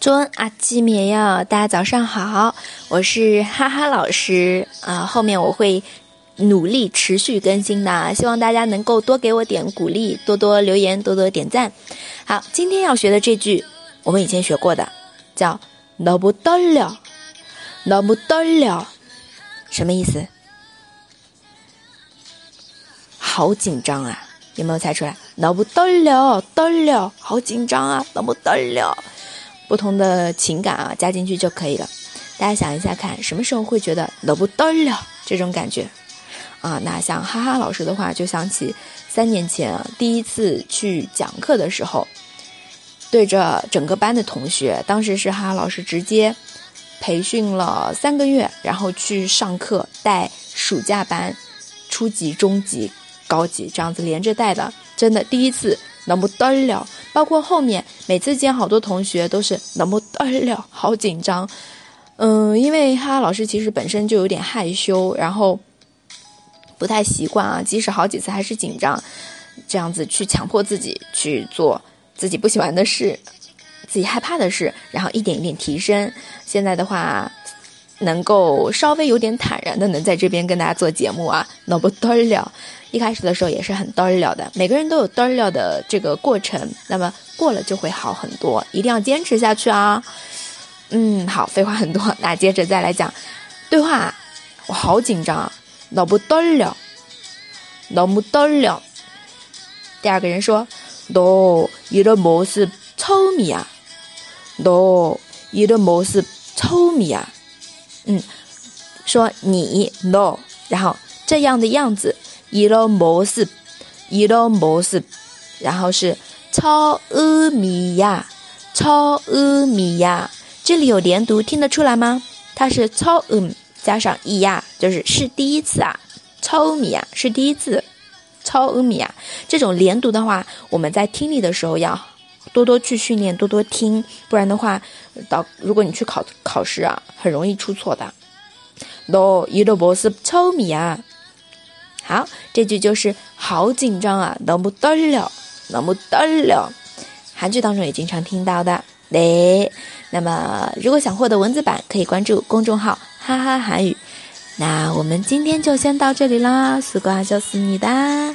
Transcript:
尊阿基米哟，大家早上好，我是哈哈老师啊。后面我会努力持续更新的，希望大家能够多给我点鼓励，多多留言，多多点赞。好，今天要学的这句，我们以前学过的，叫“너무떨 려”，“너무떨 려”， 什么意思？好紧张啊！有没有猜出来？“너무떨 려， 떨 려， 好紧张啊！”“너무떨 려。 ” 不同的情感啊，加进去就可以了。大家想一下，看什么时候会觉得了不得了这种感觉啊？那像哈哈老师的话，就想起三年前第一次去讲课的时候，对着整个班的同学，当时是哈哈老师直接培训了三个月，然后去上课带暑假班、初级、中级、高级这样子连着带的，真的第一次那不得了。包括后面每次见好多同学都是那么떨 려， 好紧张。嗯，因为哈老师其实本身就有点害羞，然后不太习惯啊，即使好几次还是紧张，这样子去强迫自己去做自己不喜欢的事，自己害怕的事，然后一点一点提升。现在的话，能够稍微有点坦然的能在这边跟大家做节目啊，那不떨 려。 一开始的时候也是很떨려的，每个人都有떨려的这个过程，那么过了就会好很多，一定要坚持下去啊！嗯，好，废话很多，那接着再来讲对话。我好紧张啊，너무떨 려， 너무떨 려。 第二个人说，너이런모습처음이 야， 너이런모습처음이 야。 嗯，说你 no 然后这样的样子，you know most you e no most 然后是超阿米亚超阿米亚，这里有连读听得出来吗？它是超嗯加上一呀，就是是第一次啊，超欧米亚是第一次，超欧米亚，这种连读的话，我们在听力的时候要。多多去训练，多多听，不然的话，到如果你去考考试啊，很容易出错的。너이런모습처음이 야。 好，这句就是好紧张啊，너무떨 려， 너무떨 려。 韩剧当中也经常听到的。对，那么如果想获得文字版，可以关注公众号“哈哈韩语”。那我们今天就先到这里啦，수고하셨습니다